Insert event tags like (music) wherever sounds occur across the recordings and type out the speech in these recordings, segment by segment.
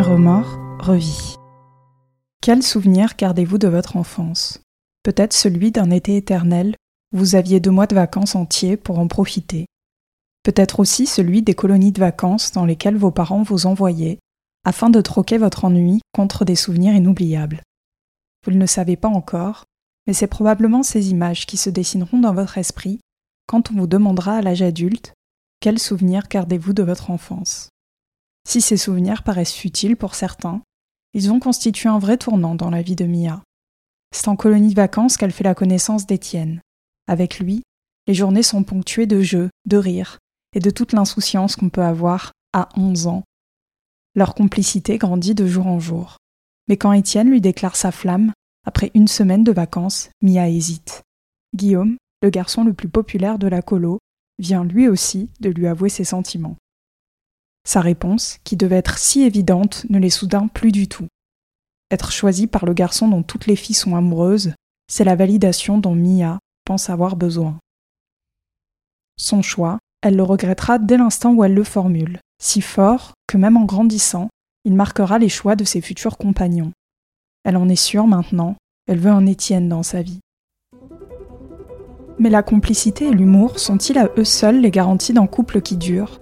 Remords, revit. Quel souvenir gardez-vous de votre enfance? Peut-être celui d'un été éternel vous aviez deux mois de vacances entiers pour en profiter. Peut-être aussi celui des colonies de vacances dans lesquelles vos parents vous envoyaient afin de troquer votre ennui contre des souvenirs inoubliables. Vous ne le savez pas encore, mais c'est probablement ces images qui se dessineront dans votre esprit quand on vous demandera à l'âge adulte quels souvenirs gardez-vous de votre enfance? Si ces souvenirs paraissent futiles pour certains, ils ont constitué un vrai tournant dans la vie de Mia. C'est en colonie de vacances qu'elle fait la connaissance d'Étienne. Avec lui, les journées sont ponctuées de jeux, de rires et de toute l'insouciance qu'on peut avoir à 11 ans. Leur complicité grandit de jour en jour. Mais quand Étienne lui déclare sa flamme, après une semaine de vacances, Mia hésite. Guillaume, le garçon le plus populaire de la colo, vient lui aussi de lui avouer ses sentiments. Sa réponse, qui devait être si évidente, ne l'est soudain plus du tout. Être choisie par le garçon dont toutes les filles sont amoureuses, c'est la validation dont Mia pense avoir besoin. Son choix, elle le regrettera dès l'instant où elle le formule, si fort que même en grandissant, il marquera les choix de ses futurs compagnons. Elle en est sûre maintenant, elle veut un Étienne dans sa vie. Mais la complicité et l'humour sont-ils à eux seuls les garanties d'un couple qui dure?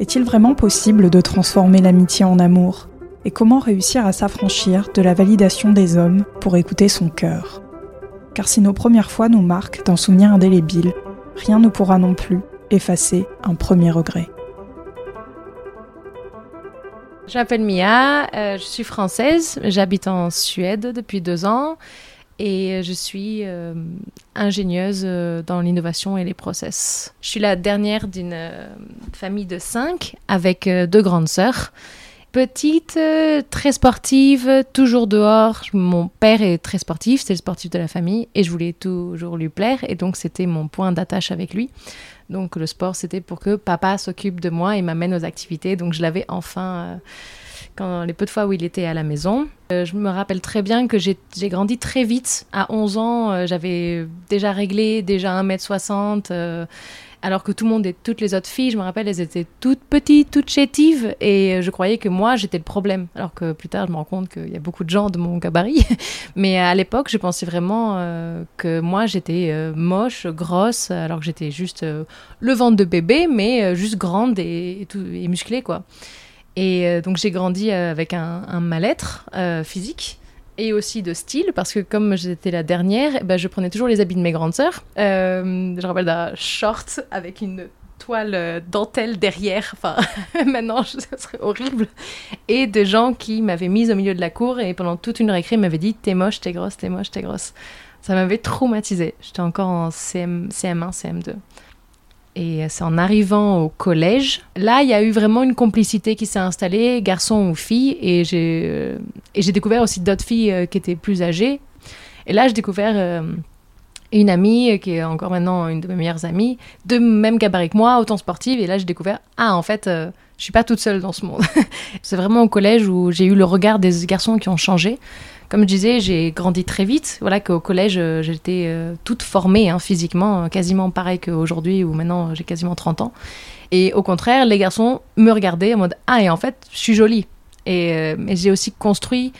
Est-il vraiment possible de transformer l'amitié en amour? Et comment réussir à s'affranchir de la validation des hommes pour écouter son cœur? Car si nos premières fois nous marquent d'un souvenir indélébile, rien ne pourra non plus effacer un premier regret. Je m'appelle Mia, euh, je suis française, j'habite en Suède depuis deux ans et je suis euh, ingénieuse euh, dans l'innovation et les process. Je suis la dernière d'une famille de cinq avec deux grandes sœurs. Petite, très sportive, toujours dehors. Mon père est très sportif, c'est le sportif de la famille et je voulais toujours lui plaire et donc c'était mon point d'attache avec lui. Donc le sport, c'était pour que papa s'occupe de moi et m'amène aux activités. Donc je l'avais enfin quand les peu de fois où il était à la maison. Euh, je me rappelle très bien que j'ai grandi très vite. À 11 ans, euh, j'avais déjà réglé déjà 1m60. Euh, alors que tout le monde et toutes les autres filles, je me rappelle, elles étaient toutes petites, toutes chétives, et je croyais que moi, j'étais le problème. Alors que plus tard, je me rends compte qu'il y a beaucoup de gens de mon gabarit. (laughs) Mais à l'époque, je pensais vraiment que moi, j'étais moche, grosse, alors que j'étais juste le ventre de bébé, mais juste grande et, et musclée, quoi. Et euh, donc j'ai grandi euh, avec un, mal-être euh, physique et aussi de style, parce que comme j'étais la dernière, eh ben, je prenais toujours les habits de mes grandes sœurs. je rappelle d'un short avec une toile dentelle derrière, enfin (laughs) maintenant ce serait horrible, et des gens qui m'avaient mise au milieu de la cour et pendant toute une récré m'avaient dit t'es moche, t'es grosse, t'es moche, t'es grosse. Ça m'avait traumatisée. J'étais encore en CM, CM1, CM2. Et c'est en arrivant au collège, là, il y a eu vraiment une complicité qui s'est installée, garçon ou fille. Et j'ai, euh, et j'ai découvert aussi d'autres filles euh, qui étaient plus âgées. Et là, j'ai découvert euh, une amie qui est encore maintenant une de mes meilleures amies, de même gabarit que moi, autant sportive. Et là, j'ai découvert, ah, en fait, je suis pas toute seule dans ce monde. (laughs) c'est vraiment au collège où j'ai eu le regard des garçons qui ont changé comme je disais, j'ai grandi très vite. Voilà qu'au collège, euh, j'étais euh, toute formée hein, physiquement, euh, quasiment pareil qu'aujourd'hui, où maintenant j'ai quasiment 30 ans. Et au contraire, les garçons me regardaient en mode Ah, et en fait, je suis jolie. Et mais j'ai aussi construit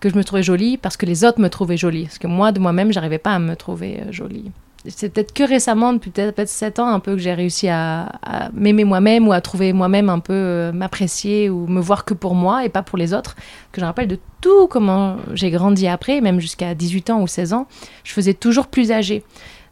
que je me trouvais jolie parce que les autres me trouvaient jolie. Parce que moi, de moi-même, j'arrivais pas à me trouver jolie c'est peut-être que récemment, depuis peut-être 7 ans, un peu que j'ai réussi à, m'aimer moi-même ou à trouver moi-même un peu euh, m'apprécier ou me voir que pour moi et pas pour les autres. Que je rappelle de tout comment j'ai grandi après, même jusqu'à 18 ans ou 16 ans, je faisais toujours plus âgée.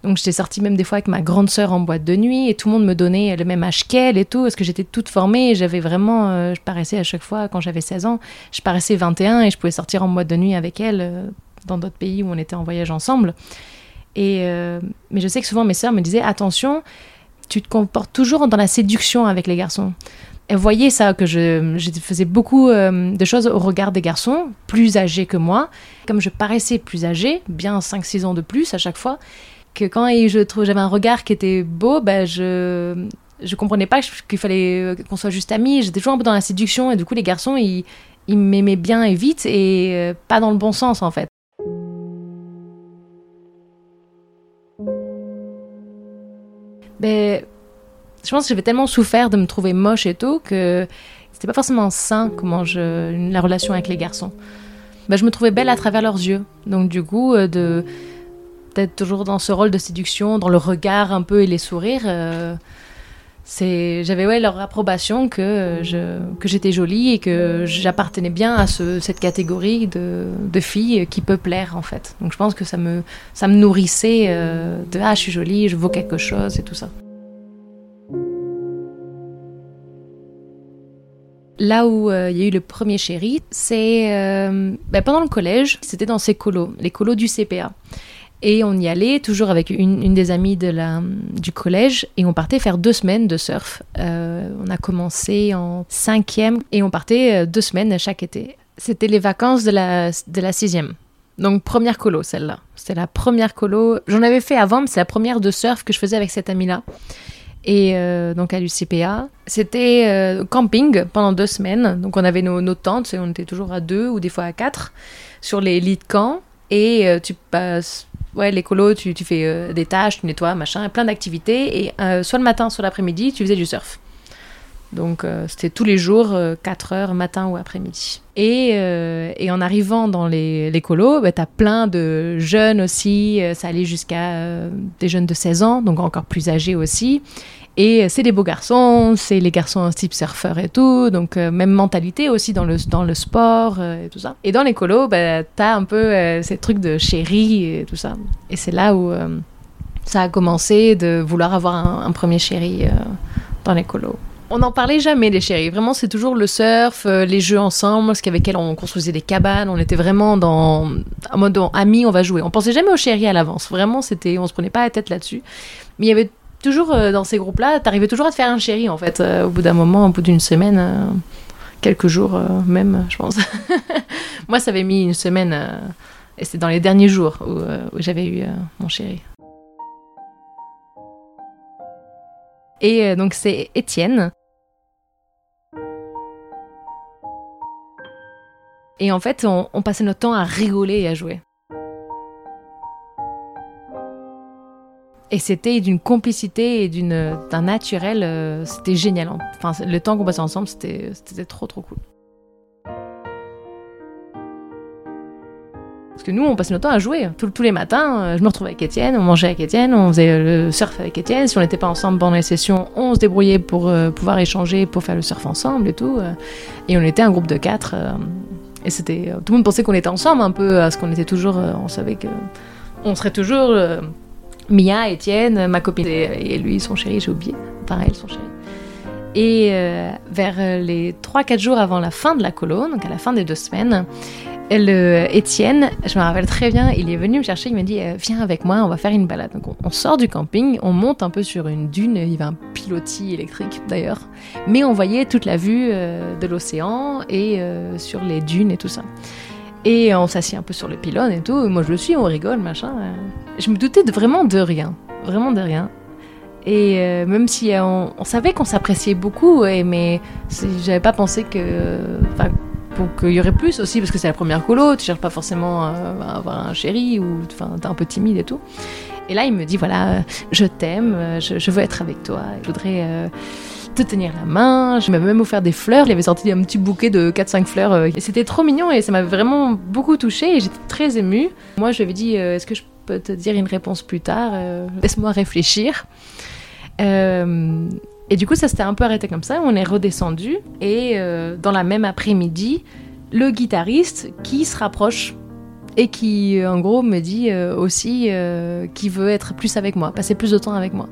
Donc j'étais sortie même des fois avec ma grande sœur en boîte de nuit et tout le monde me donnait le même âge qu'elle et tout, parce que j'étais toute formée et j'avais vraiment, euh, je paraissais à chaque fois, quand j'avais 16 ans, je paraissais 21 et je pouvais sortir en boîte de nuit avec elle euh, dans d'autres pays où on était en voyage ensemble. Et, euh, mais je sais que souvent mes sœurs me disaient attention, tu te comportes toujours dans la séduction avec les garçons. Et voyez ça, que je, je faisais beaucoup euh, de choses au regard des garçons, plus âgés que moi. Comme je paraissais plus âgée, bien 5-6 ans de plus à chaque fois, que quand j'avais un regard qui était beau, ben je, je comprenais pas qu'il fallait qu'on soit juste amis. J'étais toujours un peu dans la séduction et du coup les garçons ils, il m'aimait bien et vite et pas dans le bon sens en fait. Ben, je pense que j'avais tellement souffert de me trouver moche et tout que c'était pas forcément sain comment je la relation avec les garçons. Ben, je me trouvais belle à travers leurs yeux. Donc du coup, euh, de d'être toujours dans ce rôle de séduction, dans le regard un peu et les sourires, euh, c'est j'avais ouais leur approbation que je que j'étais jolie et que j'appartenais bien à ce, cette catégorie de, de filles qui peut plaire en fait. Donc je pense que ça me ça me nourrissait euh, de ah je suis jolie, je vaux quelque chose et tout ça. Là où euh, il y a eu le premier chéri, c'est euh, ben, pendant le collège, c'était dans ces colos, les colos du CPA. Et on y allait toujours avec une, des amies de la, du collège et on partait faire deux semaines de surf. Euh, on a commencé en cinquième et on partait deux semaines chaque été. C'était les vacances de la, de la sixième. Donc première colo, celle-là. C'était la première colo. J'en avais fait avant, mais c'est la première de surf que je faisais avec cette amie-là et euh, donc à l'UCPA. C'était euh, camping pendant deux semaines. Donc on avait nos, tentes, et on était toujours à deux ou des fois à quatre sur les lits de camp. Et euh, tu passes, ouais, l'écolo, tu, tu fais des tâches, tu nettoies, machin, plein d'activités. Et soit le matin, soit l'après-midi, tu faisais du surf. Donc c'était tous les jours, 4 heures, matin ou après-midi. Et, et, en arrivant dans les, bah, tu as plein de jeunes aussi, ça allait jusqu'à des jeunes de 16 ans, donc encore plus âgés aussi. Et c'est des beaux garçons, c'est les garçons type surfeur et tout, donc euh, même mentalité aussi dans le, dans le sport euh, et tout ça. Et dans les colos, bah, t'as un peu euh, ces trucs de chéri et tout ça. Et c'est là où ça a commencé de vouloir avoir un, premier chéri dans les colos. On n'en parlait jamais des chéris. Vraiment, c'est toujours le surf, les jeux ensemble, parce qu'avec elle, on construisait des cabanes. On était vraiment dans en mode amis, on va jouer. On pensait jamais aux chéris à l'avance. Vraiment, c'était, on se prenait pas la tête là-dessus. Mais il y avait toujours euh, dans ces groupes-là, t'arrivais toujours à te faire un chéri en fait, euh, au bout d'un moment, au bout d'une semaine, euh, quelques jours même, je pense. (laughs) Moi, ça avait mis une semaine, et c'est dans les derniers jours où, j'avais eu mon chéri. Et donc c'est Étienne. Et en fait, on passait notre temps à rigoler et à jouer. Et c'était d'une complicité et d'un naturel, euh, c'était génial. Enfin, le temps qu'on passait ensemble, c'était, c'était trop trop cool. Parce que nous, on passait notre temps à jouer. tous les matins, euh, je me retrouvais avec Étienne, on mangeait avec Étienne, on faisait le surf avec Étienne. Si on n'était pas ensemble pendant les sessions, on se débrouillait pour euh, pouvoir échanger, pour faire le surf ensemble et tout. et on était un groupe de quatre. et c'était, tout le monde pensait qu'on était ensemble un peu, parce qu'on était toujours, on savait que on serait toujours Mia, Étienne, ma copine et lui, son chéri, j'ai oublié. Elle, son chéri. Et euh, vers les 3-4 jours avant la fin de la colo, donc à la fin des deux semaines, elle, euh, Étienne, je me rappelle très bien, il est venu me chercher, il m'a dit euh, Viens avec moi, on va faire une balade. Donc on, sort du camping, on monte un peu sur une dune, il y avait un pilotis électrique d'ailleurs, mais on voyait toute la vue de l'océan et sur les dunes et tout ça. Et on s'assied un peu sur le pylône et tout. Moi, je le suis, on rigole, machin. Je me doutais vraiment de rien. Vraiment de rien. Et euh, même si euh, on, savait qu'on s'appréciait beaucoup, et, mais j'avais pas pensé que. Qu'il y aurait plus aussi, parce que c'est la première colo, tu cherches pas forcément à, avoir un chéri, ou t'es un peu timide et tout. Et là, il me dit voilà, je t'aime, je, veux être avec toi, je voudrais te tenir la main. Je m'avais même offert des fleurs. Il avait sorti un petit bouquet de 4-5 fleurs. Euh, c'était trop mignon et ça m'avait vraiment beaucoup touchée et j'étais très émue. Moi, je lui avais dit euh, Est-ce que je peux te dire une réponse plus tard euh, Laisse-moi réfléchir. et du coup, ça s'était un peu arrêté comme ça. On est redescendu et dans la même après-midi, le guitariste qui se rapproche et qui, en gros, me dit aussi qu'il veut être plus avec moi, passer plus de temps avec moi.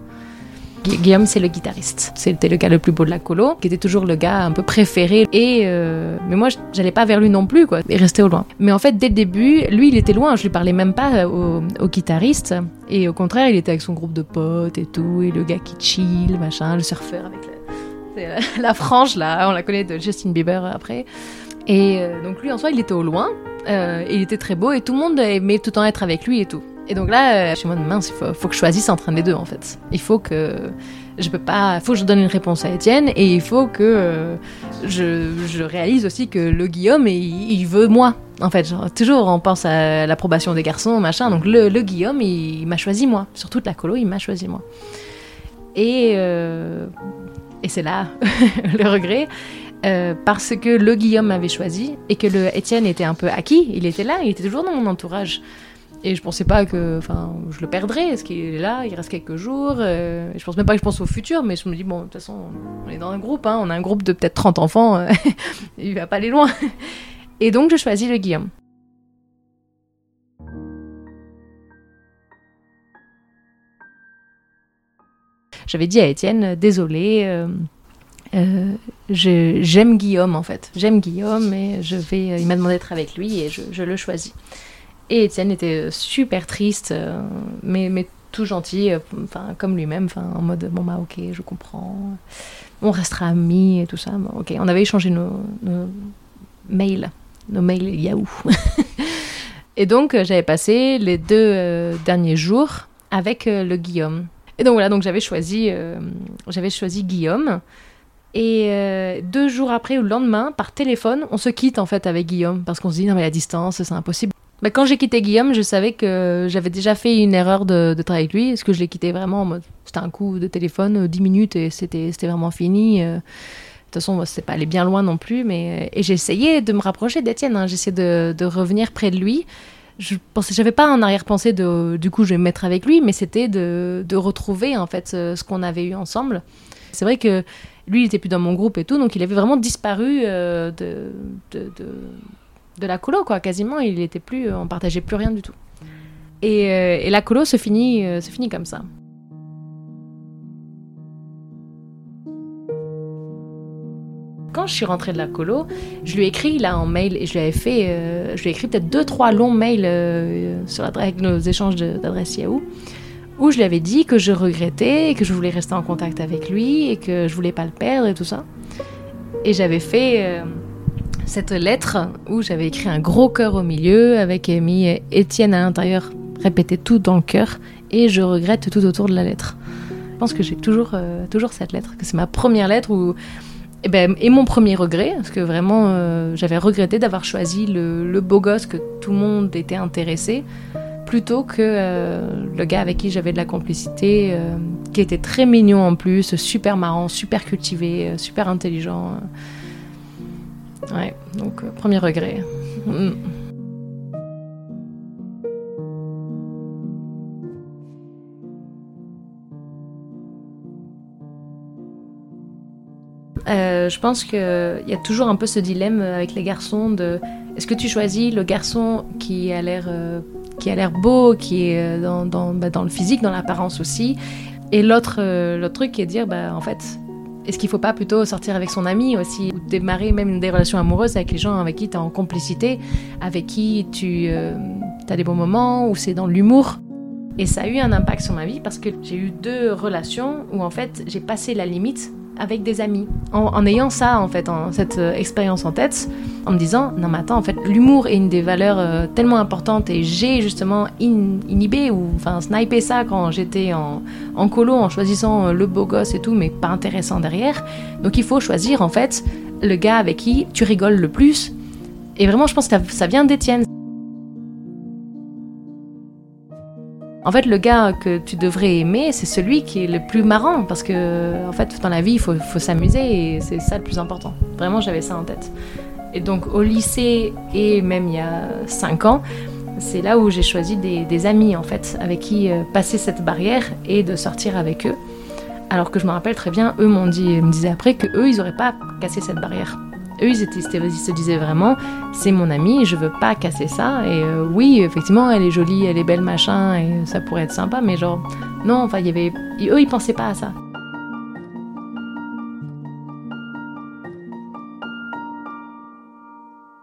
Guillaume, c'est le guitariste. C'était le gars le plus beau de la colo, qui était toujours le gars un peu préféré. Et euh, mais moi, j'allais pas vers lui non plus, quoi. Il restait au loin. Mais en fait, dès le début, lui, il était loin. Je lui parlais même pas au, guitariste. Et au contraire, il était avec son groupe de potes et tout, et le gars qui chill, machin, le surfeur avec la, (laughs) la frange là. On la connaît de Justin Bieber après. Et euh, donc lui, en soi, il était au loin. Euh, il était très beau et tout le monde aimait tout le temps être avec lui et tout. Et donc là, je suis mode mince, il faut, faut, que je choisisse entre un des deux en fait. Il faut que je peux pas, faut que je donne une réponse à Étienne et il faut que euh, je, réalise aussi que le Guillaume, il, il veut moi. En fait, toujours on pense à l'approbation des garçons, machin. Donc le, Guillaume, il, m'a choisi moi. Sur toute la colo, il m'a choisi moi. Et, euh, et c'est là (laughs) le regret. Euh, parce que le Guillaume m'avait choisi et que le Étienne était un peu acquis, il était là, il était toujours dans mon entourage. Et je pensais pas que, enfin, je le perdrais. Est-ce qu'il est là Il reste quelques jours. Euh, je pense même pas que je pense au futur, mais je me dis bon, de toute façon, on est dans un groupe. Hein, on a un groupe de peut-être 30 enfants. Euh, (laughs) il va pas aller loin. Et donc, je choisis le Guillaume. J'avais dit à Étienne, désolé. Euh, euh j'aime Guillaume en fait. J'aime Guillaume et je vais. Il m'a demandé d'être avec lui et je le choisis. Et Étienne était super triste, euh, mais, mais tout gentil, euh, enfin comme lui-même, en mode bon bah ok, je comprends, on restera amis et tout ça. ok, on avait échangé nos, mails, nos mails Yahoo. (laughs) et donc euh, j'avais passé les deux derniers jours avec le Guillaume. Et donc voilà, donc j'avais choisi, j'avais choisi Guillaume. Et deux jours après ou le lendemain, par téléphone, on se quitte en fait avec Guillaume parce qu'on se dit non mais la distance, c'est impossible. Bah, quand j'ai quitté Guillaume, je savais que j'avais déjà fait une erreur de, de travailler avec lui. Est-ce que je l'ai quitté vraiment. C'était un coup de téléphone, 10 euh, minutes et c'était vraiment fini. Euh. De toute façon, c'est pas aller bien loin non plus. Mais... Et j'ai essayé de me rapprocher d'Étienne. Hein. J'essaie de, revenir près de lui. Je pensais, j'avais pas un arrière-pensée de du coup je vais me mettre avec lui, mais c'était de, de, retrouver en fait ce, qu'on avait eu ensemble. C'est vrai que lui, il était plus dans mon groupe et tout, donc il avait vraiment disparu euh, de, de, de la colo, quoi. Quasiment, il était plus, on partageait plus rien du tout. Et, euh, la colo se finit, euh, se finit comme ça. Quand je suis rentrée de la colo, je lui ai écrit là en mail et je lui fait, euh, je lui ai écrit peut-être deux trois longs mails sur avec nos échanges d'adresse Yahoo où je lui avais dit que je regrettais, que je voulais rester en contact avec lui et que je voulais pas le perdre et tout ça. Et j'avais fait cette lettre où j'avais écrit un gros cœur au milieu avec mis Étienne à l'intérieur, répété tout dans le cœur et je regrette tout autour de la lettre. Je pense que j'ai toujours, euh, toujours cette lettre, que c'est ma première lettre où, et, eh ben, et mon premier regret, parce que vraiment euh, j'avais regretté d'avoir choisi le, beau gosse que tout le monde était intéressé plutôt que euh, le gars avec qui j'avais de la complicité, qui était très mignon en plus, super marrant, super cultivé, super intelligent. Ouais, donc euh, premier regret. Mm. Euh, je pense qu'il y a toujours un peu ce dilemme avec les garçons de est-ce que tu choisis le garçon qui a l'air euh, qui a l'air beau, qui est dans, dans, bah, dans le physique, dans l'apparence aussi, et l'autre l'autre truc qui est de dire bah en fait est-ce qu'il ne faut pas plutôt sortir avec son ami aussi ou démarrer même des relations amoureuses avec les gens avec qui tu es en complicité, avec qui tu euh, as des bons moments, ou c'est dans l'humour? Et ça a eu un impact sur ma vie parce que j'ai eu deux relations où en fait j'ai passé la limite avec des amis. En, ayant ça, en fait, en, cette euh, expérience en tête, en me disant, non mais attends, en fait, l'humour est une des valeurs euh, tellement importantes et j'ai justement inhibé ou enfin snipé ça quand j'étais en, en, colo en choisissant euh, le beau gosse et tout, mais pas intéressant derrière. Donc il faut choisir en fait le gars avec qui tu rigoles le plus. Et vraiment, je pense que ça vient d'Étienne. En fait, le gars que tu devrais aimer, c'est celui qui est le plus marrant, parce que, en fait, dans la vie, il faut, s'amuser et c'est ça le plus important. Vraiment, j'avais ça en tête. Et donc, au lycée et même il y a 5 ans, c'est là où j'ai choisi des, amis, en fait, avec qui euh, passer cette barrière et de sortir avec eux. Alors que je me rappelle très bien, eux m'ont dit, me disaient après que eux, ils n'auraient pas cassé cette barrière eux, ils, étaient, se disaient vraiment, c'est mon ami, je veux pas casser ça. Et euh, oui, effectivement, elle est jolie, elle est belle, machin, et ça pourrait être sympa, mais genre, non, enfin, il y avait. Eux, ils pensaient pas à ça.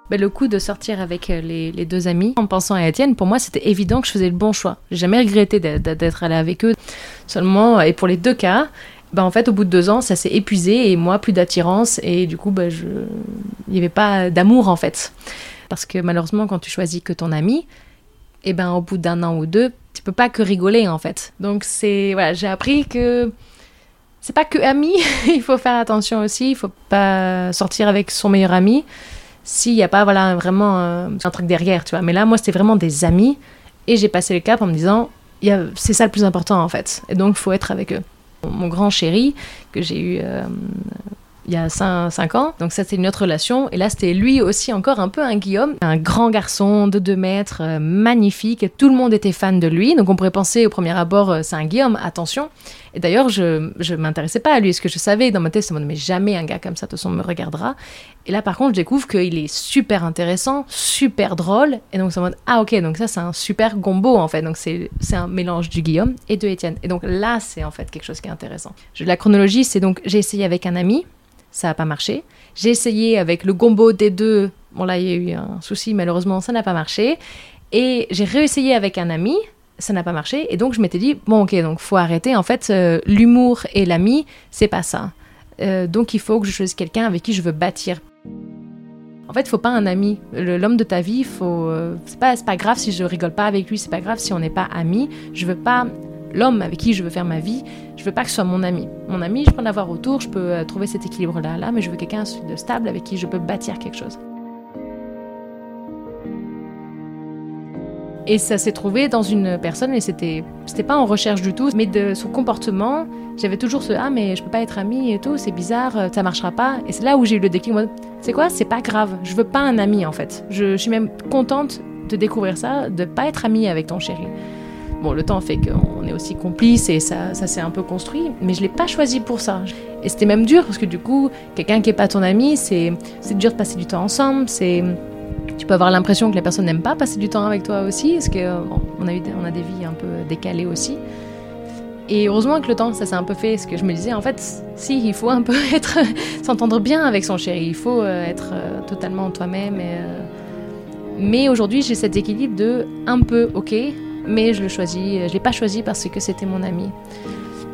Ben, le coup de sortir avec euh, les, les, deux amis, en pensant à Étienne, pour moi, c'était évident que je faisais le bon choix. J'ai jamais regretté d'être allée avec eux. Seulement, et pour les deux cas, bah, en fait, au bout de deux ans, ça s'est épuisé et moi, plus d'attirance et du coup, bah, je... il n'y avait pas d'amour en fait. Parce que malheureusement, quand tu choisis que ton ami, eh ben, au bout d'un an ou deux, tu peux pas que rigoler en fait. Donc c'est voilà, j'ai appris que c'est pas que ami, (laughs) il faut faire attention aussi, il faut pas sortir avec son meilleur ami s'il n'y a pas voilà vraiment un, truc derrière, tu vois. Mais là moi c'était vraiment des amis et j'ai passé le cap en me disant c'est ça le plus important en fait. Et donc faut être avec eux. Mon grand chéri que j'ai eu euh, il y a 5, ans. Donc ça, c'était une autre relation. Et là, c'était lui aussi encore un peu un Guillaume, un grand garçon de 2 mètres, euh, magnifique. Tout le monde était fan de lui. Donc on pourrait penser au premier abord, euh, c'est un Guillaume, attention. Et d'ailleurs, je ne m'intéressais pas à lui. Ce que je savais dans ma tête, c'est mais jamais un gars comme ça, de toute façon, me regardera. Et là, par contre, je découvre qu'il est super intéressant, super drôle. Et donc, c'est en mode, ah ok, donc ça, c'est un super gombo, en fait. Donc, c'est un mélange du Guillaume et de Étienne. Et donc là, c'est en fait quelque chose qui est intéressant. La chronologie, c'est donc, j'ai essayé avec un ami, ça n'a pas marché. J'ai essayé avec le gombo des deux. Bon, là, il y a eu un souci, malheureusement, ça n'a pas marché. Et j'ai réessayé avec un ami, ça n'a pas marché. Et donc, je m'étais dit, bon, ok, donc faut arrêter. En fait, euh, l'humour et l'ami, c'est pas ça. Euh, donc, il faut que je choisisse quelqu'un avec qui je veux bâtir. En fait, faut pas un ami. L'homme de ta vie, faut. Euh, c'est pas, pas grave si je rigole pas avec lui, c'est pas grave si on n'est pas amis. Je veux pas l'homme avec qui je veux faire ma vie, je veux pas que ce soit mon ami. Mon ami, je peux l'avoir autour, je peux euh, trouver cet équilibre-là, là, mais je veux quelqu'un de stable avec qui je peux bâtir quelque chose. Et ça s'est trouvé dans une personne, et c'était, c'était pas en recherche du tout, mais de son comportement, j'avais toujours ce ah, mais je peux pas être ami et tout, c'est bizarre, euh, ça marchera pas. Et c'est là où j'ai eu le déclic, c'est quoi, c'est pas grave, je veux pas un ami en fait. Je, je suis même contente de découvrir ça, de pas être amie avec ton chéri. Bon, le temps fait qu'on est aussi complices et ça, ça s'est un peu construit, mais je l'ai pas choisi pour ça. Et c'était même dur parce que du coup, quelqu'un qui est pas ton ami, c'est dur de passer du temps ensemble. C'est tu peux avoir l'impression que la personne n'aime pas passer du temps avec toi aussi, parce que on a eu on a des vies un peu décalées aussi. Et heureusement que le temps, ça s'est un peu fait, ce que je me disais, en fait, si, il faut un peu (laughs) être, s'entendre bien avec son chéri, il faut euh, être euh, totalement toi-même. Euh, mais aujourd'hui, j'ai cet équilibre de un peu, ok, mais je le choisis, je l'ai pas choisi parce que c'était mon ami.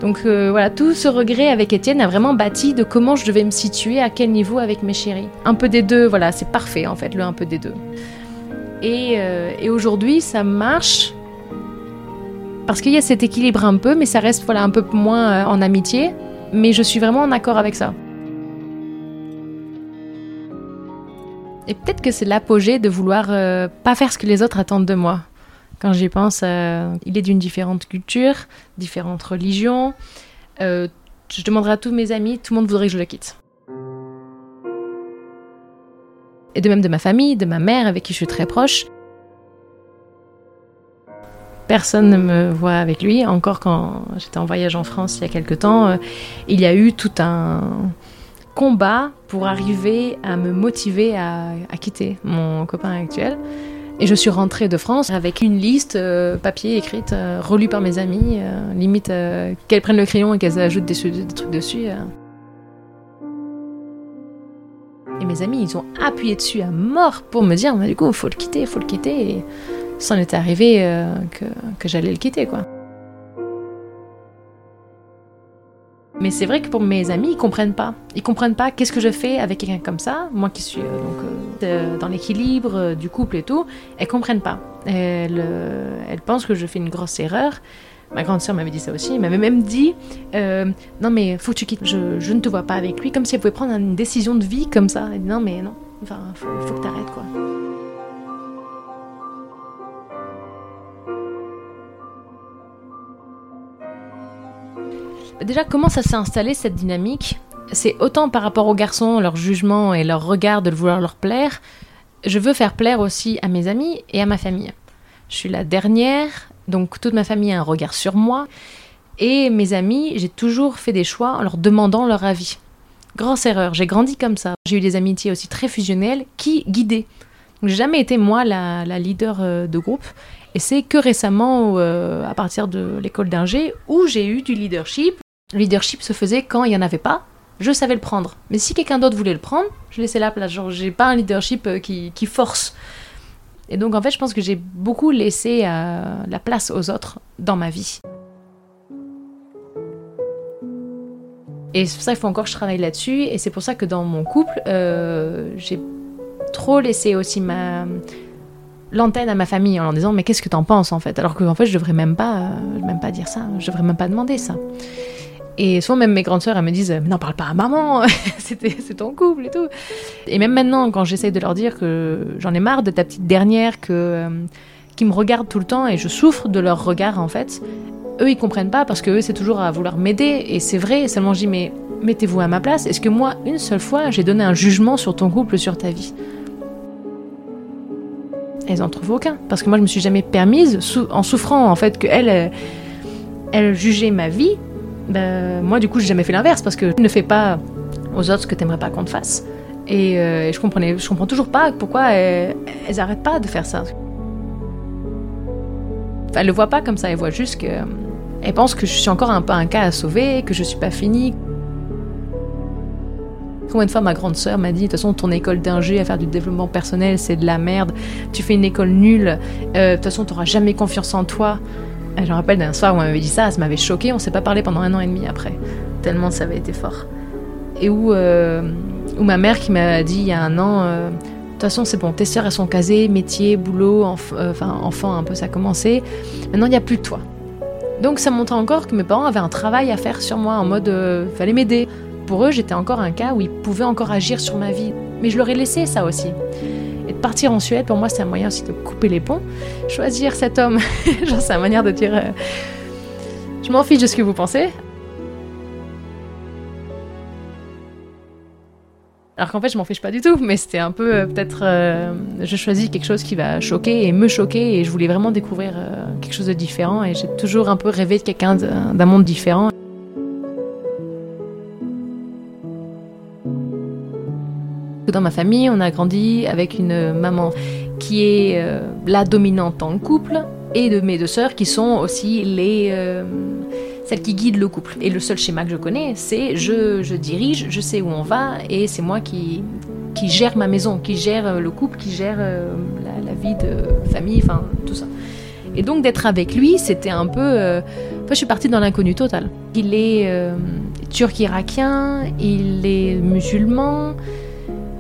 Donc euh, voilà, tout ce regret avec Étienne a vraiment bâti de comment je devais me situer, à quel niveau avec mes chéris. Un peu des deux, voilà, c'est parfait en fait, le un peu des deux. Et, euh, aujourd'hui, ça marche parce qu'il y a cet équilibre un peu, mais ça reste voilà un peu moins euh, en amitié. Mais je suis vraiment en accord avec ça. Et peut-être que c'est l'apogée de vouloir pas faire ce que les autres attendent de moi. Quand j'y pense, euh, il est d'une différente culture, différentes religions. Euh, je demanderai à tous mes amis, tout le monde voudrait que je le quitte. Et de même de ma famille, de ma mère avec qui je suis très proche. Personne ne me voit avec lui. Encore quand j'étais en voyage en France il y a quelque temps, euh, il y a eu tout un combat pour arriver à me motiver à quitter mon copain actuel. Et je suis rentrée de France avec une liste euh, papier écrite, euh, relue par mes amis, euh, limite qu'elles prennent le crayon et qu'elles ajoutent des, trucs dessus. Et mes amis, ils ont appuyé dessus à mort pour me dire, du coup, il faut le quitter, il faut le quitter. Et ça en est arrivé que, que j'allais le quitter, quoi. Mais c'est vrai que pour mes amis, ils comprennent pas. Ils comprennent pas qu'est-ce que je fais avec quelqu'un comme ça, moi qui suis euh, donc euh, dans l'équilibre euh, du couple et tout. Elles comprennent pas. Elles, elles, pensent que je fais une grosse erreur. Ma grande sœur m'avait dit ça aussi. Elle m'avait même dit Non, mais faut que tu quittes. Je, je, ne te vois pas avec lui. Comme si elle pouvait prendre une décision de vie comme ça. Elle dit Non, mais non. Enfin, faut, faut que t'arrêtes quoi. Déjà, comment ça s'est installé cette dynamique? C'est autant par rapport aux garçons, leur jugement et leur regard de vouloir leur plaire. Je veux faire plaire aussi à mes amis et à ma famille. Je suis la dernière, donc toute ma famille a un regard sur moi. Et mes amis, j'ai toujours fait des choix en leur demandant leur avis. Grosse erreur, j'ai grandi comme ça. J'ai eu des amitiés aussi très fusionnelles qui guidaient. Donc j'ai jamais été moi la, leader euh, de groupe. Et c'est que récemment, euh, à partir de l'école d'ingé, où j'ai eu du leadership, le leadership se faisait quand il n'y en avait pas, je savais le prendre. Mais si quelqu'un d'autre voulait le prendre, je laissais la place. Genre, j'ai pas un leadership euh, qui, force. Et donc, en fait, je pense que j'ai beaucoup laissé euh, la place aux autres dans ma vie. Et c'est pour ça qu'il faut encore que je travaille là-dessus. Et c'est pour ça que dans mon couple, euh, j'ai trop laissé aussi ma, l'antenne à ma famille en leur disant mais qu'est-ce que t'en penses en fait? Alors qu'en fait je devrais même pas même pas dire ça je devrais même pas demander ça et souvent même mes grandes sœurs elles me disent n'en parle pas à maman (laughs) c'est ton couple et tout et même maintenant quand j'essaye de leur dire que j'en ai marre de ta petite dernière que euh, qui me regarde tout le temps et je souffre de leur regard en fait eux ils comprennent pas parce que eux c'est toujours à vouloir m'aider et c'est vrai seulement je dis mais mettez-vous à ma place est-ce que moi une seule fois j'ai donné un jugement sur ton couple sur ta vie? Elles en trouvent aucun. Parce que moi, je me suis jamais permise, en souffrant en fait que elle, elle jugeait ma vie. Ben, moi, du coup, j'ai jamais fait l'inverse parce que ne fais pas aux autres ce que t'aimerais pas qu'on te fasse. Et, euh, je comprenais, je comprends toujours pas pourquoi elles, elles arrêtent pas de faire ça. Enfin, elles le voient pas comme ça, elles voient juste que elles pensent que je suis encore un peu un cas à sauver, que je suis pas finie, Combien de fois ma grande sœur m'a dit, de toute façon, ton école d'ingé à faire du développement personnel, c'est de la merde. Tu fais une école nulle. Euh, de toute façon, tu n'auras jamais confiance en toi. Je me rappelle d'un soir où elle m'avait dit ça, ça m'avait choqué. On s'est pas parlé pendant un an et demi après. Tellement ça avait été fort. Et où, euh, ma mère qui m'a dit il y a un an, euh, de toute façon, c'est bon, tes sœurs, elles sont casées, métier, boulot, enfin, enfant, un peu, ça a commencé. Maintenant, il n'y a plus de toi. Donc, ça montrait encore que mes parents avaient un travail à faire sur moi, en mode, fallait m'aider. Pour eux, j'étais encore un cas où ils pouvaient encore agir sur ma vie. Mais je leur ai laissé ça aussi. Partir en Suède, pour moi, c'est un moyen aussi de couper les ponts. Choisir cet homme, (laughs) genre, c'est une manière de dire euh, Je m'en fiche de ce que vous pensez. Alors qu'en fait, je m'en fiche pas du tout, mais c'était un peu euh, peut-être. Euh, je choisis quelque chose qui va choquer et me choquer, et je voulais vraiment découvrir quelque chose de différent, et j'ai toujours un peu rêvé de quelqu'un d'un monde différent. Dans ma famille, on a grandi avec une maman qui est euh, la dominante en couple et de mes deux sœurs qui sont aussi les euh, celles qui guident le couple. Et le seul schéma que je connais, c'est je, je dirige, je sais où on va et c'est moi qui qui gère ma maison, qui gère euh, le couple, qui gère la, vie de famille, enfin tout ça. Et donc d'être avec lui, c'était un peu. je suis partie dans l'inconnu total. Il est turc-irakien, il est musulman,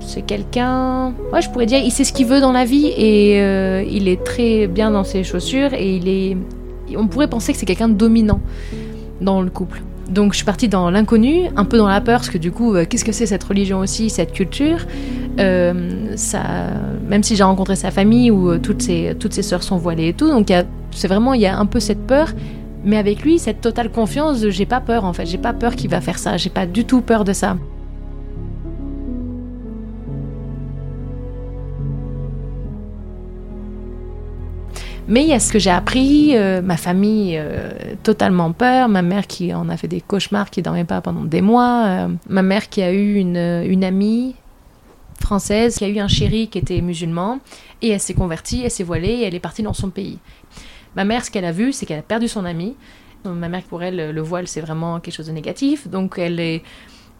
c'est quelqu'un, ouais, je pourrais dire, il sait ce qu'il veut dans la vie et euh, il est très bien dans ses chaussures et il est, on pourrait penser que c'est quelqu'un de dominant dans le couple. Donc je suis partie dans l'inconnu, un peu dans la peur, parce que du coup, euh, qu'est-ce que c'est cette religion aussi, cette culture? Euh, ça, Même si j'ai rencontré sa famille où toutes ses, toutes ses sœurs sont voilées et tout, donc c'est vraiment, il y a un peu cette peur, mais avec lui, cette totale confiance, j'ai pas peur en fait, j'ai pas peur qu'il va faire ça, j'ai pas du tout peur de ça. Mais il y a ce que j'ai appris, euh, ma famille euh, totalement peur, ma mère qui en a fait des cauchemars, qui dormait pas pendant des mois, euh, ma mère qui a eu une, une, amie française qui a eu un chéri qui était musulman et elle s'est convertie, elle s'est voilée et elle est partie dans son pays. Ma mère, ce qu'elle a vu, c'est qu'elle a perdu son ami. Ma mère, pour elle, le voile, c'est vraiment quelque chose de négatif. Donc elle est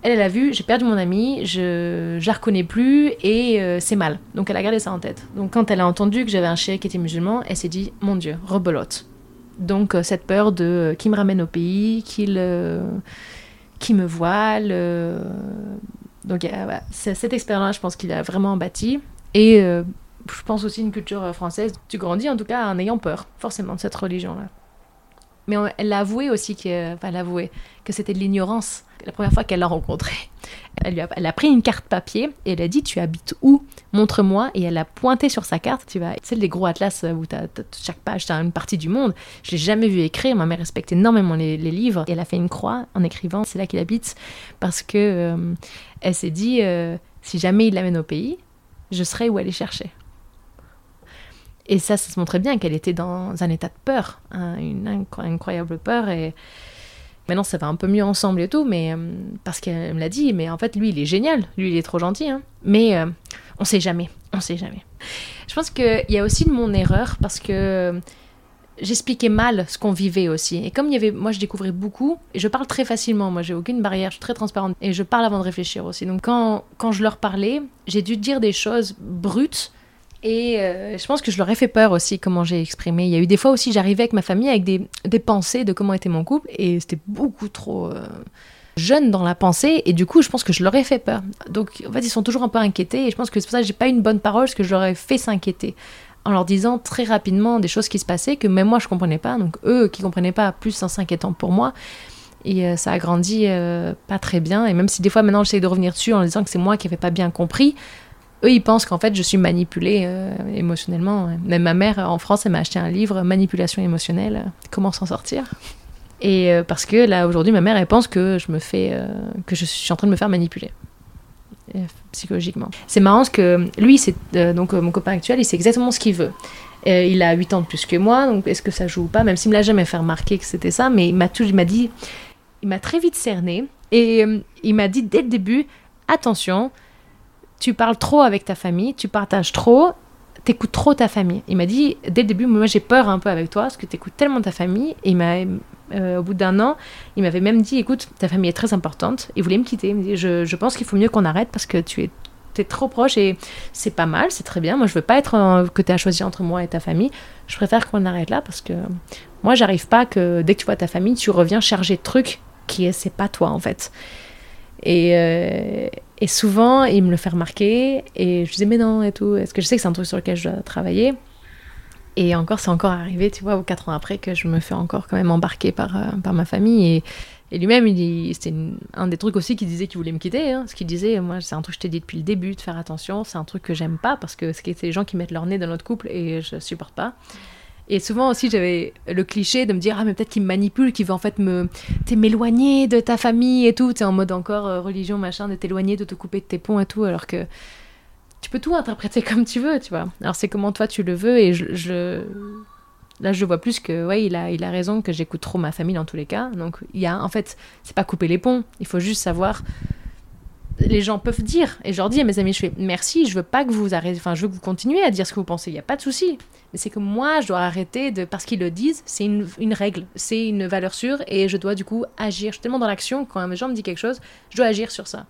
elle, elle a vu, j'ai perdu mon ami, je, je la reconnais plus et euh, c'est mal. Donc elle a gardé ça en tête. Donc quand elle a entendu que j'avais un chéri qui était musulman, elle s'est dit, mon Dieu, rebelote. Donc euh, cette peur de euh, qui me ramène au pays, qu'il qui me voile. donc cette expérience, je pense qu'il a vraiment bâti. Et je pense aussi une culture française. Tu grandis en tout cas en ayant peur, forcément, de cette religion-là. Mais elle l'a avoué aussi que, enfin, elle que c'était de l'ignorance la première fois qu'elle l'a rencontré. Elle, a, pris une carte papier et elle a dit Tu habites où? Montre-moi. Et elle a pointé sur sa carte. Tu vois, c'est les gros atlas où as, chaque page, tu as une partie du monde. Je l'ai jamais vu écrire. Ma mère respecte énormément les, livres. Et elle a fait une croix en écrivant C'est là qu'il habite. Parce que euh, elle s'est dit euh, Si jamais il l'amène au pays, je serai où aller chercher. Et ça, ça se montrait bien qu'elle était dans un état de peur, hein, une incroyable peur. Et Maintenant, ça va un peu mieux ensemble et tout, mais euh, parce qu'elle me l'a dit, mais en fait, lui, il est génial, lui, il est trop gentil, hein. mais euh, on sait jamais, on sait jamais. Je pense qu'il y a aussi de mon erreur parce que j'expliquais mal ce qu'on vivait aussi. Et comme il y avait, moi, je découvrais beaucoup et je parle très facilement. Moi, j'ai aucune barrière, je suis très transparente et je parle avant de réfléchir aussi. Donc, quand, quand je leur parlais, j'ai dû dire des choses brutes et euh, je pense que je leur ai fait peur aussi, comment j'ai exprimé. Il y a eu des fois aussi, j'arrivais avec ma famille avec des, des, pensées de comment était mon couple, et c'était beaucoup trop euh, jeune dans la pensée, et du coup, je pense que je leur ai fait peur. Donc, en fait, ils sont toujours un peu inquiétés, et je pense que c'est pour ça que j'ai pas une bonne parole, parce que je leur ai fait s'inquiéter en leur disant très rapidement des choses qui se passaient que même moi je comprenais pas. Donc eux qui comprenaient pas, plus en s'inquiétant pour moi. Et euh, ça a grandi pas très bien. Et même si des fois maintenant j'essaie de revenir dessus en disant que c'est moi qui n'avais pas bien compris, eux ils pensent qu'en fait je suis manipulée euh, émotionnellement. Même ma mère en France elle m'a acheté un livre Manipulation émotionnelle, comment s'en sortir? Et parce que là aujourd'hui ma mère elle pense que je me fais que je suis en train de me faire manipuler psychologiquement. C'est marrant parce que lui, c'est donc mon copain actuel, il sait exactement ce qu'il veut. il a 8 ans de plus que moi, donc est-ce que ça joue ou pas? Même s'il me l'a jamais fait remarquer que c'était ça, mais il m'a il m'a dit il m'a très vite cerné et euh, il m'a dit dès le début attention, tu parles trop avec ta famille, tu partages trop, t'écoutes trop ta famille. Il m'a dit dès le début, moi j'ai peur un peu avec toi parce que t'écoutes tellement ta famille. Et m'a, euh, au bout d'un an, il m'avait même dit écoute, ta famille est très importante. Il voulait me quitter. Je, pense qu'il faut mieux qu'on arrête parce que tu es t'es trop proche et c'est pas mal, c'est très bien. Moi, je veux pas être que tu choisi entre moi et ta famille. Je préfère qu'on arrête là parce que moi, j'arrive pas que dès que tu vois ta famille, tu reviens charger de trucs qui est, c'est pas toi en fait. Et, euh, et, souvent, il me le fait remarquer et je disais, mais non, et tout. Est-ce que je sais que c'est un truc sur lequel je dois travailler? Et encore, c'est encore arrivé, tu vois, quatre ans après, que je me fais encore quand même embarquer par, euh, par ma famille. Et, et lui-même, c'était un des trucs aussi qu'il disait qu'il voulait me quitter. Hein. Ce qu'il disait, moi, c'est un truc que je t'ai dit depuis le début, de faire attention. C'est un truc que j'aime pas parce que c'est les gens qui mettent leur nez dans notre couple et je supporte pas. Et souvent aussi, j'avais le cliché de me dire, ah, mais peut-être qu'il me manipule, qu'il veut en fait me m'éloigner de ta famille et tout. Tu en mode encore euh, religion, machin, de t'éloigner, de te couper de tes ponts et tout, alors que tu peux tout interpréter (laughs) comme tu veux, tu vois. Alors c'est comment toi tu le veux et je, là je vois plus que ouais il a il a raison que j'écoute trop ma famille dans tous les cas. Donc il y a en fait c'est pas couper les ponts, il faut juste savoir les gens peuvent dire, et je leur dis à mes amis, je fais merci, je veux pas que vous arrêtez, enfin, je veux que vous continuez à dire ce que vous pensez, il n'y a pas de souci. Mais c'est que moi, je dois arrêter de, parce qu'ils le disent, c'est une, règle, c'est une valeur sûre, et je dois du coup agir. Je suis tellement dans l'action, quand un gens me dit quelque chose, je dois agir sur ça.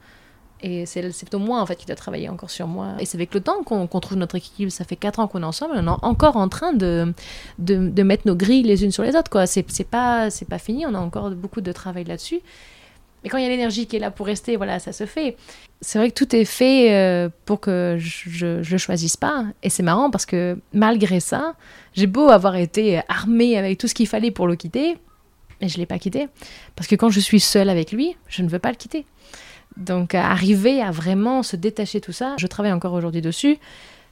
Et c'est plutôt moi, en fait, qui dois travailler encore sur moi. Et c'est avec le temps qu'on trouve notre équilibre. Ça fait 4 ans qu'on est ensemble, on est encore en train de, de, de mettre nos grilles les unes sur les autres, quoi. C'est pas, pas fini, on a encore beaucoup de travail là-dessus. Mais quand il y a l'énergie qui est là pour rester, voilà, ça se fait. C'est vrai que tout est fait euh, pour que je ne choisisse pas. Et c'est marrant parce que malgré ça, j'ai beau avoir été armée avec tout ce qu'il fallait pour le quitter, mais je l'ai pas quitté. Parce que quand je suis seule avec lui, je ne veux pas le quitter. Donc arriver à vraiment se détacher de tout ça, je travaille encore aujourd'hui dessus.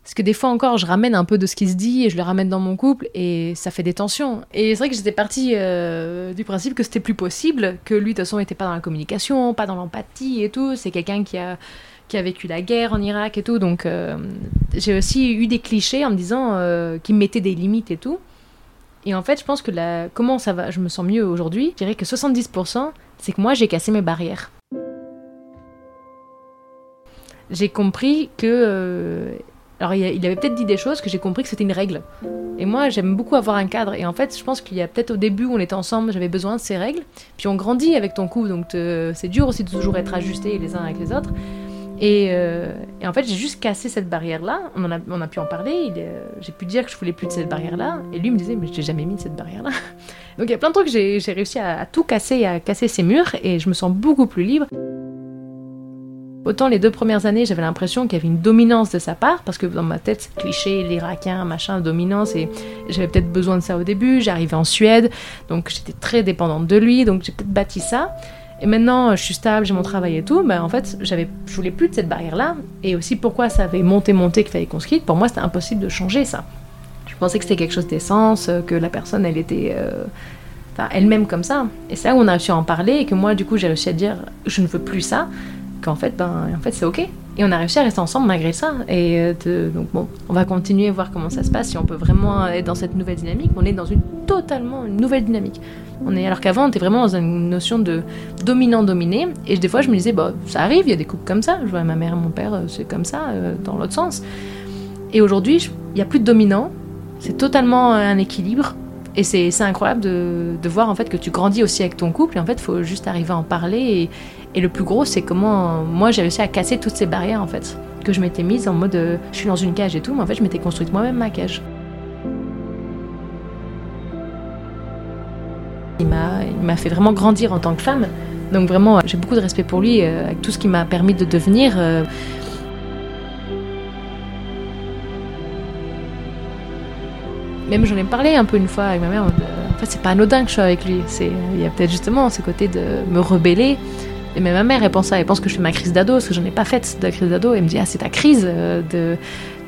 Parce que des fois encore, je ramène un peu de ce qui se dit et je le ramène dans mon couple et ça fait des tensions. Et c'est vrai que j'étais partie euh, du principe que c'était plus possible, que lui de toute façon n'était pas dans la communication, pas dans l'empathie et tout. C'est quelqu'un qui a, qui a vécu la guerre en Irak et tout. Donc euh, j'ai aussi eu des clichés en me disant euh, qu'il mettait des limites et tout. Et en fait, je pense que la... comment ça va, je me sens mieux aujourd'hui. Je dirais que 70%, c'est que moi j'ai cassé mes barrières. J'ai compris que alors il, avait peut-être dit des choses que j'ai compris que c'était une règle. Et moi j'aime beaucoup avoir un cadre. Et en fait je pense qu'il y a peut-être au début où on était ensemble, j'avais besoin de ces règles. Puis on grandit avec ton couple, donc c'est dur aussi de toujours être ajusté les uns avec les autres. Et, euh, en fait j'ai juste cassé cette barrière-là. On, a, on a pu en parler. J'ai pu dire que je voulais plus de cette barrière-là. Et lui me disait mais je t'ai jamais mis de cette barrière-là. (laughs) donc il y a plein de trucs j'ai réussi à, à tout casser, à casser ces murs. Et je me sens beaucoup plus libre. Autant les deux premières années, j'avais l'impression qu'il y avait une dominance de sa part, parce que dans ma tête, cliché, l'Irakien, machin, dominance, et j'avais peut-être besoin de ça au début. J'arrivais en Suède, donc j'étais très dépendante de lui, donc j'ai peut-être bâti ça. Et maintenant, je suis stable, j'ai mon travail et tout. Ben, en fait, j'avais, je voulais plus de cette barrière-là. Et aussi, pourquoi ça avait monté, monté, qu'il fallait qu'on se quitte? Pour moi, c'était impossible de changer ça. Je pensais que c'était quelque chose d'essence, que la personne, elle était. Euh, elle-même comme ça. Et c'est là où on a réussi à en parler et que moi, du coup, j'ai réussi à dire je ne veux plus ça qu'en fait, ben, en fait, c'est ok. Et on a réussi à rester ensemble malgré ça. Et euh, donc bon, on va continuer à voir comment ça se passe, si on peut vraiment être dans cette nouvelle dynamique. On est dans une totalement nouvelle dynamique. On est alors qu'avant, on était vraiment dans une notion de dominant-dominé. Et des fois, je me disais, bah, ça arrive, il y a des couples comme ça. Je vois ma mère et mon père, euh, c'est comme ça, euh, dans l'autre sens. Et aujourd'hui, il n'y a plus de dominant. C'est totalement un équilibre. Et c'est incroyable de, de, voir en fait que tu grandis aussi avec ton couple. Et en fait, il faut juste arriver à en parler et, le plus gros, c'est comment moi j'ai réussi à casser toutes ces barrières en fait. Que je m'étais mise en mode euh, je suis dans une cage et tout, mais en fait je m'étais construite moi-même ma cage. Il m'a fait vraiment grandir en tant que femme. Donc vraiment, j'ai beaucoup de respect pour lui, euh, avec tout ce qui m'a permis de devenir. Euh, même j'en ai parlé un peu une fois avec ma mère. En fait, c'est pas anodin que je sois avec lui. Il y a peut-être justement ce côté de me rebeller. Et même ma mère, elle pense ça. Elle pense que je fais ma crise d'ado, parce que j'en ai pas faite de crise d'ado. Elle me dit ah c'est ta crise euh, de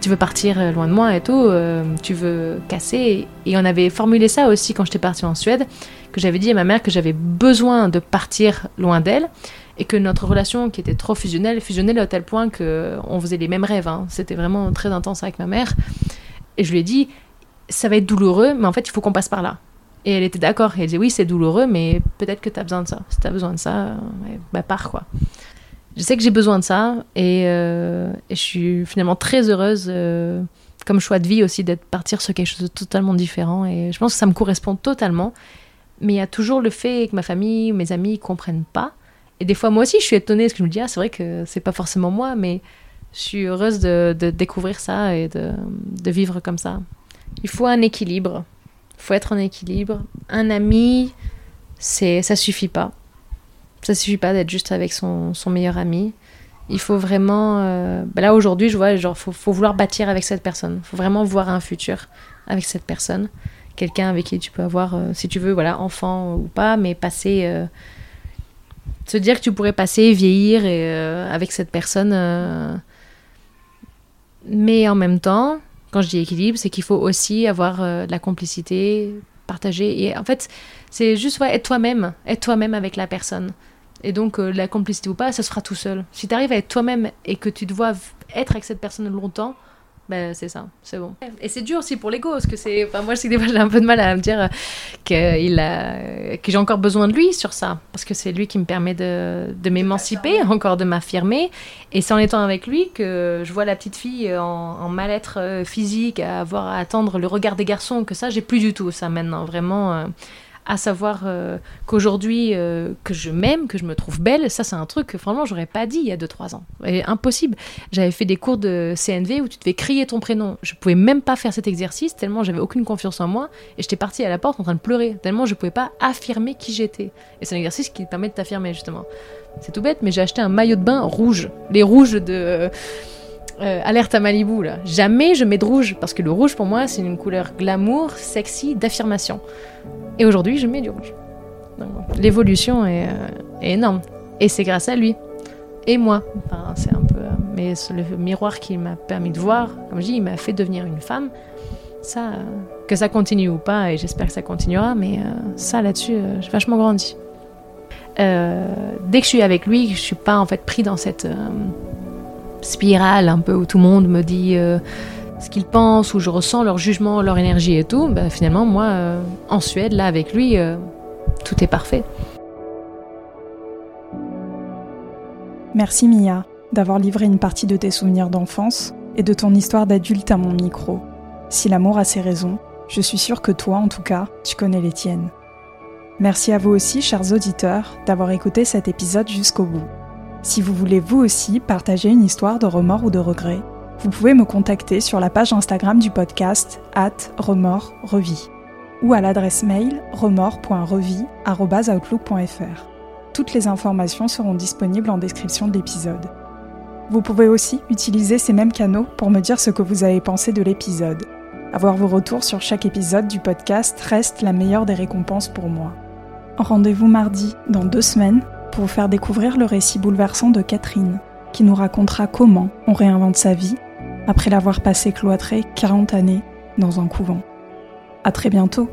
tu veux partir loin de moi et tout, euh, tu veux casser. Et on avait formulé ça aussi quand j'étais partie en Suède, que j'avais dit à ma mère que j'avais besoin de partir loin d'elle et que notre relation qui était trop fusionnelle, fusionnelle à tel point que on faisait les mêmes rêves. Hein. C'était vraiment très intense avec ma mère. Et je lui ai dit ça va être douloureux, mais en fait, il faut qu'on passe par là. Et elle était d'accord. Elle disait oui, c'est douloureux, mais peut-être que tu as besoin de ça. Si tu as besoin de ça, bah pars quoi. Je sais que j'ai besoin de ça euh, et, je suis finalement très heureuse euh, comme choix de vie aussi d'être partir sur quelque chose de totalement différent et je pense que ça me correspond totalement. Mais il y a toujours le fait que ma famille, mes amis comprennent pas. Et des fois, moi aussi, je suis étonnée parce que je me dis, ah, c'est vrai que c'est pas forcément moi, mais je suis heureuse de, découvrir ça et de, vivre comme ça. Il faut un équilibre. Faut être en équilibre. Un ami, c'est ça suffit pas. Ça suffit pas d'être juste avec son, meilleur ami. Il faut vraiment. Euh, bah là aujourd'hui, je vois, genre, faut, vouloir bâtir avec cette personne. Faut vraiment voir un futur avec cette personne. Quelqu'un avec qui tu peux avoir, euh, si tu veux, voilà, enfant ou pas, mais passer. Euh, se dire que tu pourrais passer, vieillir et, avec cette personne. mais en même temps, quand je dis équilibre, c'est qu'il faut aussi avoir de la complicité, partager. Et en fait, c'est juste être toi-même, être toi-même avec la personne. Et donc, euh, la complicité ou pas, ça se fera tout seul. Si tu arrives à être toi-même et que tu dois être avec cette personne longtemps, ben, c'est ça, c'est bon. Et c'est dur aussi pour l'ego, parce que c'est. Enfin, moi, je sais que des fois, j'ai un peu de mal à me dire qu'il a... que j'ai encore besoin de lui sur ça, parce que c'est lui qui me permet de, de m'émanciper, encore de m'affirmer. Et c'est en étant avec lui que je vois la petite fille en, en mal-être euh, physique, à avoir à attendre le regard des garçons, que ça, j'ai plus du tout, ça maintenant. Vraiment. À savoir euh, qu'aujourd'hui, euh, que je m'aime, que je me trouve belle, ça c'est un truc que franchement j'aurais pas dit il y a 2-3 ans. Et impossible. J'avais fait des cours de CNV où tu devais crier ton prénom. Je pouvais même pas faire cet exercice tellement j'avais aucune confiance en moi et j'étais partie à la porte en train de pleurer tellement je pouvais pas affirmer qui j'étais. Et c'est un exercice qui permet de t'affirmer justement. C'est tout bête, mais j'ai acheté un maillot de bain rouge. Les rouges de... Euh, alerte à Malibu là. Jamais je mets de rouge parce que le rouge pour moi c'est une couleur glamour, sexy, d'affirmation. Et aujourd'hui je mets du rouge. L'évolution est, euh, est, énorme et c'est grâce à lui et moi. C'est un peu, euh, mais le miroir qui m'a permis de voir, comme je dis, il m'a fait devenir une femme. Ça, que ça continue ou pas, et j'espère que ça continuera, mais ça là-dessus, j'ai vachement grandi. dès que je suis avec lui, je suis pas en fait pris dans cette spirale un peu où tout le monde me dit euh, ce qu'ils pensent, où je ressens leur jugement, leur énergie et tout, bah, finalement, moi, euh, en Suède, là, avec lui, euh, tout est parfait. Merci Mia d'avoir livré une partie de tes souvenirs d'enfance et de ton histoire d'adulte à mon micro. Si l'amour a ses raisons, je suis sûre que toi, en tout cas, tu connais les tiennes. Merci à vous aussi, chers auditeurs, d'avoir écouté cet épisode jusqu'au bout. Si vous voulez vous aussi partager une histoire de remords ou de regret, vous pouvez me contacter sur la page Instagram du podcast at remords ou à l'adresse mail remords.revie.outlook.fr. Toutes les informations seront disponibles en description de l'épisode. Vous pouvez aussi utiliser ces mêmes canaux pour me dire ce que vous avez pensé de l'épisode. Avoir vos retours sur chaque épisode du podcast reste la meilleure des récompenses pour moi. Rendez-vous mardi dans deux semaines pour vous faire découvrir le récit bouleversant de Catherine, qui nous racontera comment on réinvente sa vie après l'avoir passé cloîtré 40 années dans un couvent. À très bientôt!